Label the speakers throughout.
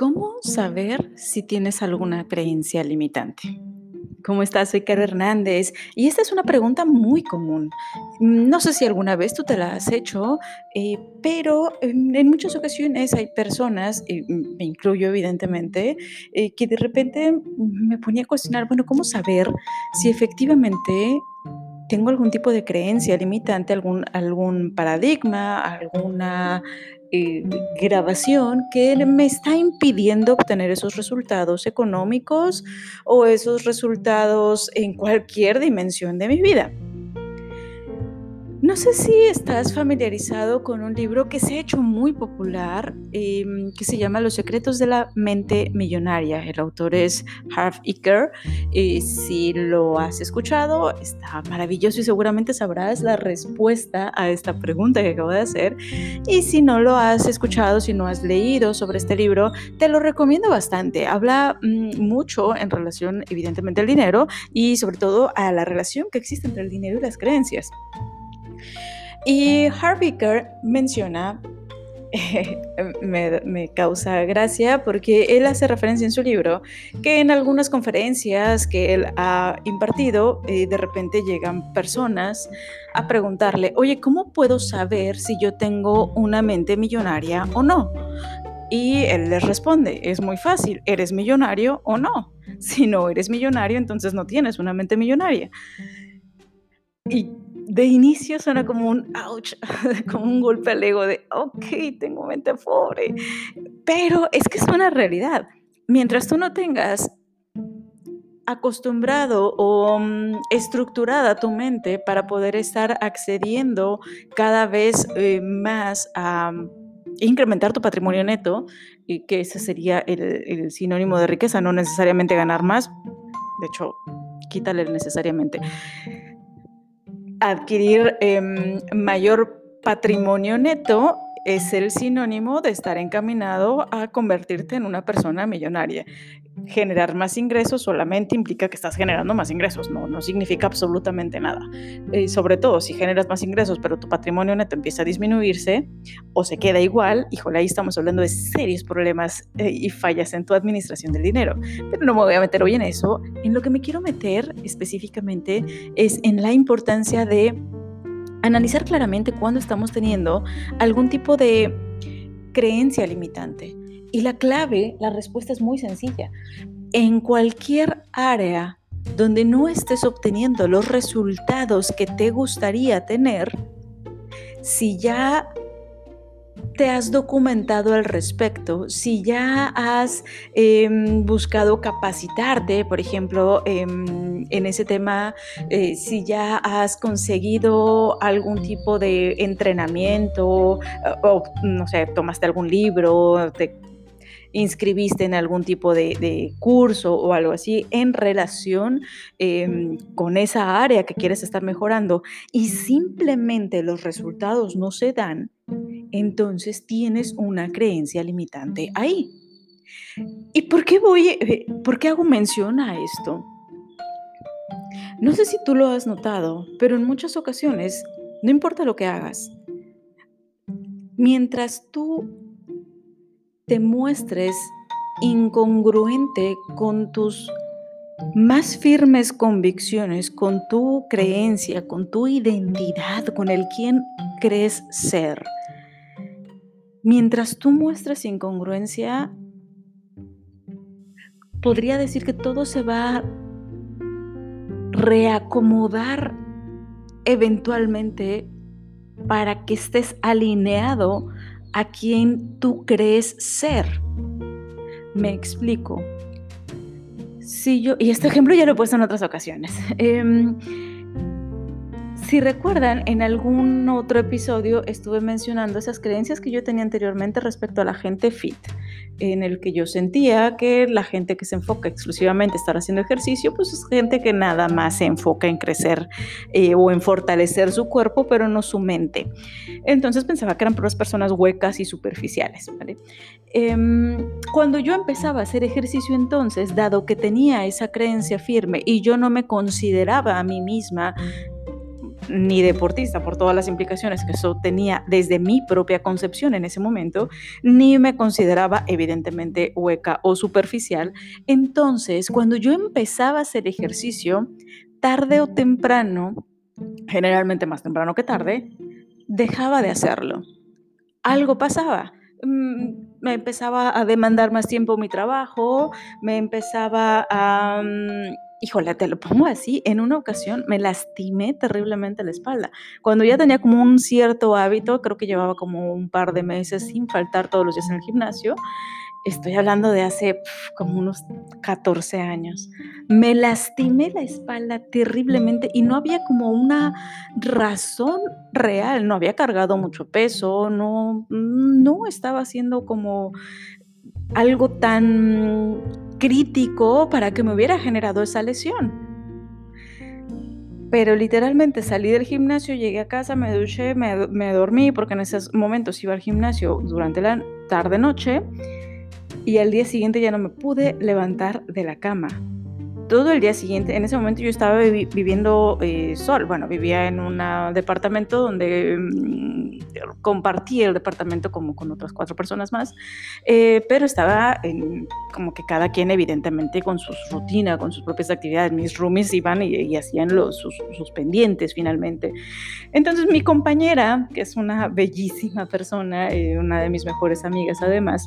Speaker 1: ¿Cómo saber si tienes alguna creencia limitante? ¿Cómo estás? Soy Caro Hernández y esta es una pregunta muy común. No sé si alguna vez tú te la has hecho, eh, pero en, muchas ocasiones hay personas, me incluyo evidentemente, eh, que de repente me ponía a cuestionar, bueno, ¿cómo saber si efectivamente tengo algún tipo de creencia limitante, algún, algún paradigma, alguna eh, grabación que me está impidiendo obtener esos resultados económicos o esos resultados en cualquier dimensión de mi vida. No sé si estás familiarizado con un libro que se ha hecho muy popular, em, que se llama Los secretos de la mente millonaria. El autor es Harv Eker. Y si lo has escuchado, está maravilloso y seguramente sabrás la respuesta a esta pregunta que acabo de hacer. Y si no lo has escuchado, si no has leído sobre este libro, te lo recomiendo bastante. Habla mm, mucho en relación, evidentemente, al dinero y sobre todo a la relación que existe entre el dinero y las creencias. Y Harvicker menciona, me, causa gracia porque él hace referencia en su libro que en algunas conferencias que él ha impartido, eh, de repente llegan personas a preguntarle, oye, ¿cómo puedo saber si yo tengo una mente millonaria o no? Y él les responde, es muy fácil, ¿eres millonario o no? Si no eres millonario, entonces no tienes una mente millonaria. Y de inicio suena como un ouch, como un golpe al ego de, ok, tengo mente pobre. Pero es que es una realidad. Mientras tú no tengas acostumbrado o mm, estructurada tu mente para poder estar accediendo cada vez eh, más a mm, incrementar tu patrimonio neto, y que ese sería el, el sinónimo de riqueza, no necesariamente ganar más, de hecho, quítale necesariamente adquirir em, mayor patrimonio neto es el sinónimo de estar encaminado a convertirte en una persona millonaria. Generar más ingresos solamente implica que estás generando más ingresos, no, no significa absolutamente nada. Y sobre todo, si generas más ingresos, pero tu patrimonio neto empieza a disminuirse o se queda igual, híjole, ahí estamos hablando de serios problemas eh, y fallas en tu administración del dinero. Pero no me voy a meter hoy en eso. En lo que me quiero meter específicamente es en la importancia de analizar claramente cuando estamos teniendo algún tipo de creencia limitante. Y la clave, la respuesta es muy sencilla. En cualquier área donde no estés obteniendo los resultados que te gustaría tener, si ya te has documentado al respecto, si ya has em, buscado capacitarte, por ejemplo, em, en ese tema, eh, si ya has conseguido algún tipo de entrenamiento, o no sé, tomaste algún libro, te inscribiste en algún tipo de, curso o algo así en relación em, con esa área que quieres estar mejorando y simplemente los resultados no se dan, entonces tienes una creencia limitante ahí. ¿Y por qué voy, eh, por qué hago mención a esto? No sé si tú lo has notado, pero en muchas ocasiones, no importa lo que hagas, mientras tú te muestres incongruente con tus más firmes convicciones, con tu creencia, con tu identidad, con el quien crees ser. Mientras tú muestres incongruencia, podría decir que todo se va a reacomodar eventualmente para que estés alineado a quien tú crees ser. Me explico. Si yo, y este ejemplo ya lo he puesto en otras ocasiones. Em, si recuerdan, en algún otro episodio estuve mencionando esas creencias que yo tenía anteriormente respecto a la gente fit, en el que yo sentía que la gente que se enfoca exclusivamente a estar haciendo ejercicio, pues es gente que nada más se enfoca en crecer eh, o en fortalecer su cuerpo, pero no su mente. Entonces pensaba que eran puras personas huecas y superficiales. Em, cuando yo empezaba a hacer ejercicio entonces, dado que tenía esa creencia firme y yo no me consideraba a mí misma ni deportista por todas las implicaciones que eso tenía desde mi propia concepción en ese momento, ni me consideraba evidentemente hueca o superficial. Entonces, cuando yo empezaba a hacer ejercicio, tarde o temprano, generalmente más temprano que tarde, dejaba de hacerlo. Algo pasaba. Mm, me empezaba a demandar más tiempo mi trabajo, me empezaba a... Mm, híjole, te lo pongo así, en una ocasión me lastimé terriblemente la espalda. Cuando ya tenía como un cierto hábito, creo que llevaba como un par de meses sin faltar todos los días en el gimnasio, estoy hablando de hace como unos 14 años, me lastimé la espalda terriblemente y no había como una razón real, no había cargado mucho peso, no, no estaba haciendo como algo tan crítico para que me hubiera generado esa lesión. Pero literalmente salí del gimnasio, llegué a casa, me duché, me, me dormí, porque en esos momentos iba al gimnasio durante la tarde-noche y al día siguiente ya no me pude levantar de la cama. Todo el día siguiente, en ese momento yo estaba viviendo eh, sol, bueno, vivía en un departamento donde mm, compartí el departamento como con otras cuatro personas más, eh, pero estaba en, como que cada quien evidentemente con su rutina, con sus propias actividades. Mis roomies iban y, hacían los, sus, sus, pendientes finalmente. Entonces mi compañera, que es una bellísima persona, eh, una de mis mejores amigas además,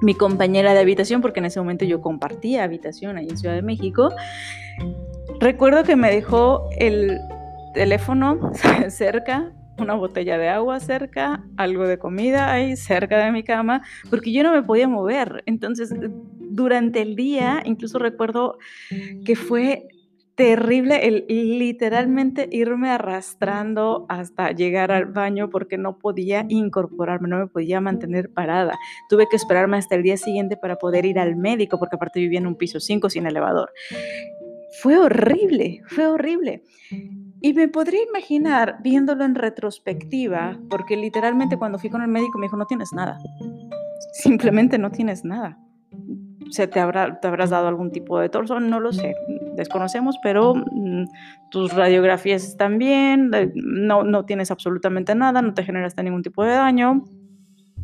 Speaker 1: mi compañera de habitación, porque en ese momento yo compartía habitación ahí en Ciudad de México. Recuerdo que me dejó el teléfono cerca, una botella de agua cerca, algo de comida ahí cerca de mi cama, porque yo no me podía mover. Entonces, durante el día, incluso recuerdo que fue terrible el literalmente irme arrastrando hasta llegar al baño porque no podía incorporarme, no me podía mantener parada. Tuve que esperarme hasta el día siguiente para poder ir al médico porque aparte vivía en un piso 5 sin elevador. Fue horrible, fue horrible. Y me podría imaginar viéndolo en retrospectiva, porque literalmente cuando fui con el médico me dijo, no tienes nada. Simplemente no tienes nada se te, habrá, te habrás dado algún tipo de torso, no lo sé, desconocemos, pero mm, tus radiografías están bien, no, no tienes absolutamente nada, no te generaste ningún tipo de daño,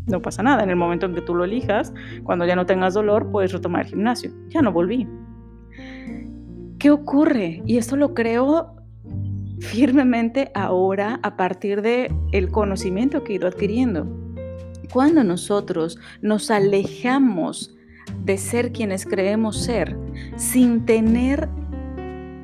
Speaker 1: no pasa nada. En el momento en que tú lo elijas, cuando ya no tengas dolor, puedes retomar el gimnasio. Ya no volví. ¿Qué ocurre? Y esto lo creo firmemente ahora a partir de el conocimiento que he ido adquiriendo. Cuando nosotros nos alejamos de ser quienes creemos ser, sin tener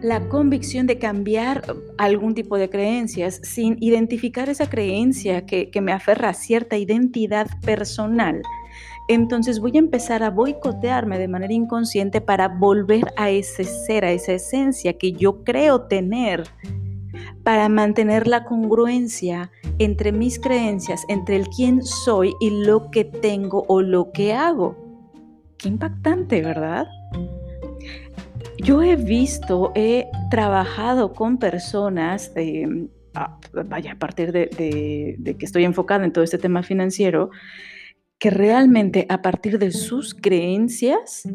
Speaker 1: la convicción de cambiar algún tipo de creencias, sin identificar esa creencia que, me aferra a cierta identidad personal, entonces voy a empezar a boicotearme de manera inconsciente para volver a ese ser, a esa esencia que yo creo tener, para mantener la congruencia entre mis creencias, entre el quién soy y lo que tengo o lo que hago. Qué impactante, ¿verdad? Yo he visto, he trabajado con personas, vaya, a partir de, que estoy enfocada en todo este tema financiero, que realmente a partir de sus creencias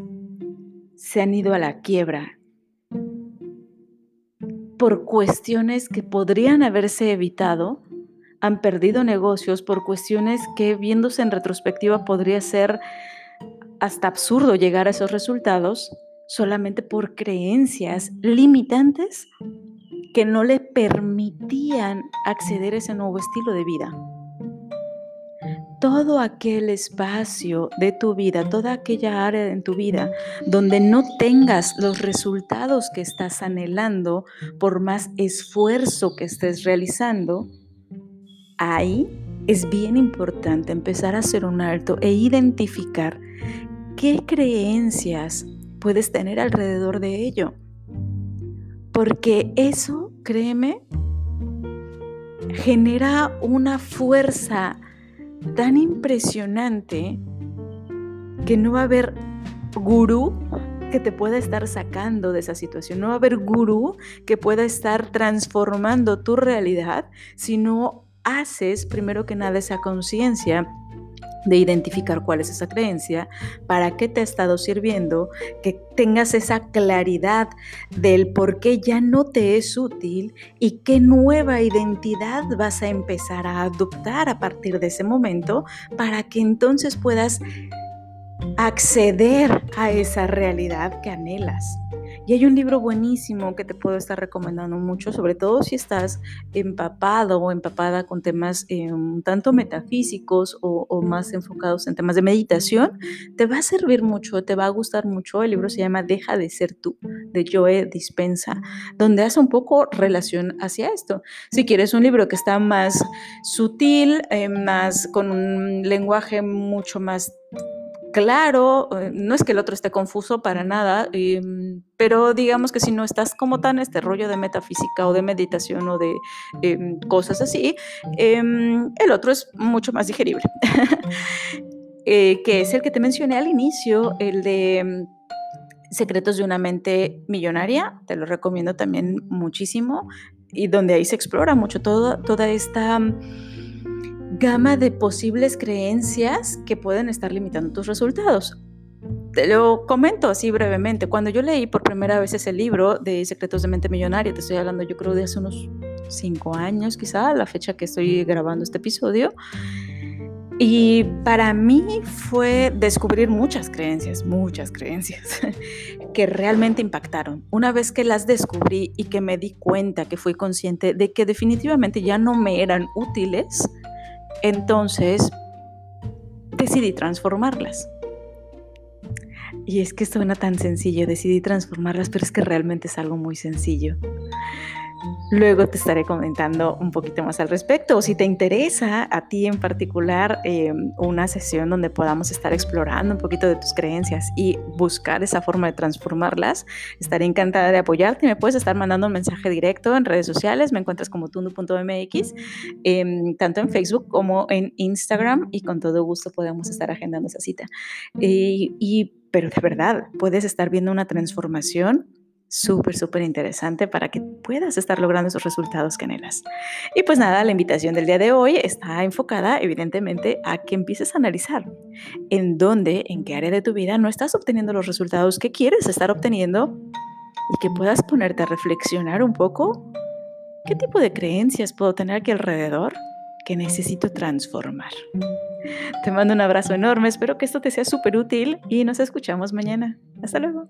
Speaker 1: se han ido a la quiebra por cuestiones que podrían haberse evitado, han perdido negocios por cuestiones que viéndose en retrospectiva podría ser hasta absurdo llegar a esos resultados solamente por creencias limitantes que no le permitían acceder a ese nuevo estilo de vida. Todo aquel espacio de tu vida, toda aquella área en tu vida donde no tengas los resultados que estás anhelando por más esfuerzo que estés realizando, ahí es bien importante empezar a hacer un alto e identificar ¿Qué creencias puedes tener alrededor de ello? Porque eso, créeme, genera una fuerza tan impresionante que no va a haber gurú que te pueda estar sacando de esa situación. No va a haber gurú que pueda estar transformando tu realidad si no haces primero que nada esa conciencia de identificar cuál es esa creencia, para qué te ha estado sirviendo, que tengas esa claridad del por qué ya no te es útil y qué nueva identidad vas a empezar a adoptar a partir de ese momento para que entonces puedas acceder a esa realidad que anhelas. Y hay un libro buenísimo que te puedo estar recomendando mucho, sobre todo si estás empapado o empapada con temas eh, tanto metafísicos o, más enfocados en temas de meditación, te va a servir mucho, te va a gustar mucho. El libro se llama Deja de ser tú, de Joe Dispensa, donde hace un poco relación hacia esto. Si quieres un libro que está más sutil, eh, más con un lenguaje mucho más claro, eh, no es que el otro esté confuso para nada, em, pero digamos que si no estás como tan este rollo de metafísica o de meditación o de em, cosas así, el otro es mucho más digerible, eh, que es el que te mencioné al inicio, el de Secretos de una mente millonaria, te lo recomiendo también muchísimo, y donde ahí se explora mucho todo, toda esta gama de posibles creencias que pueden estar limitando tus resultados. Te lo comento así brevemente. Cuando yo leí por primera vez ese libro de Secretos de Mente Millonaria, te estoy hablando yo creo de hace unos cinco años quizá, la fecha que estoy grabando este episodio, y para mí fue descubrir muchas creencias, muchas creencias que realmente impactaron. Una vez que las descubrí y que me di cuenta, que fui consciente de que definitivamente ya no me eran útiles, entonces decidí transformarlas. Y es que suena tan sencillo, decidí transformarlas, pero es que realmente es algo muy sencillo. Luego te estaré comentando un poquito más al respecto. O si te interesa a ti en particular eh, una sesión donde podamos estar explorando un poquito de tus creencias y buscar esa forma de transformarlas, estaré encantada de apoyarte. Me puedes estar mandando un mensaje directo en redes sociales. Me encuentras como tundu.mx, em, tanto en Facebook como en Instagram y con todo gusto podemos estar agendando esa cita. y, pero de verdad, puedes estar viendo una transformación súper, súper interesante para que puedas estar logrando esos resultados que anhelas. Y pues nada, la invitación del día de hoy está enfocada evidentemente a que empieces a analizar en dónde, en qué área de tu vida no estás obteniendo los resultados que quieres estar obteniendo y que puedas ponerte a reflexionar un poco qué tipo de creencias puedo tener aquí alrededor que necesito transformar. Te mando un abrazo enorme, espero que esto te sea súper útil y nos escuchamos mañana. Hasta luego.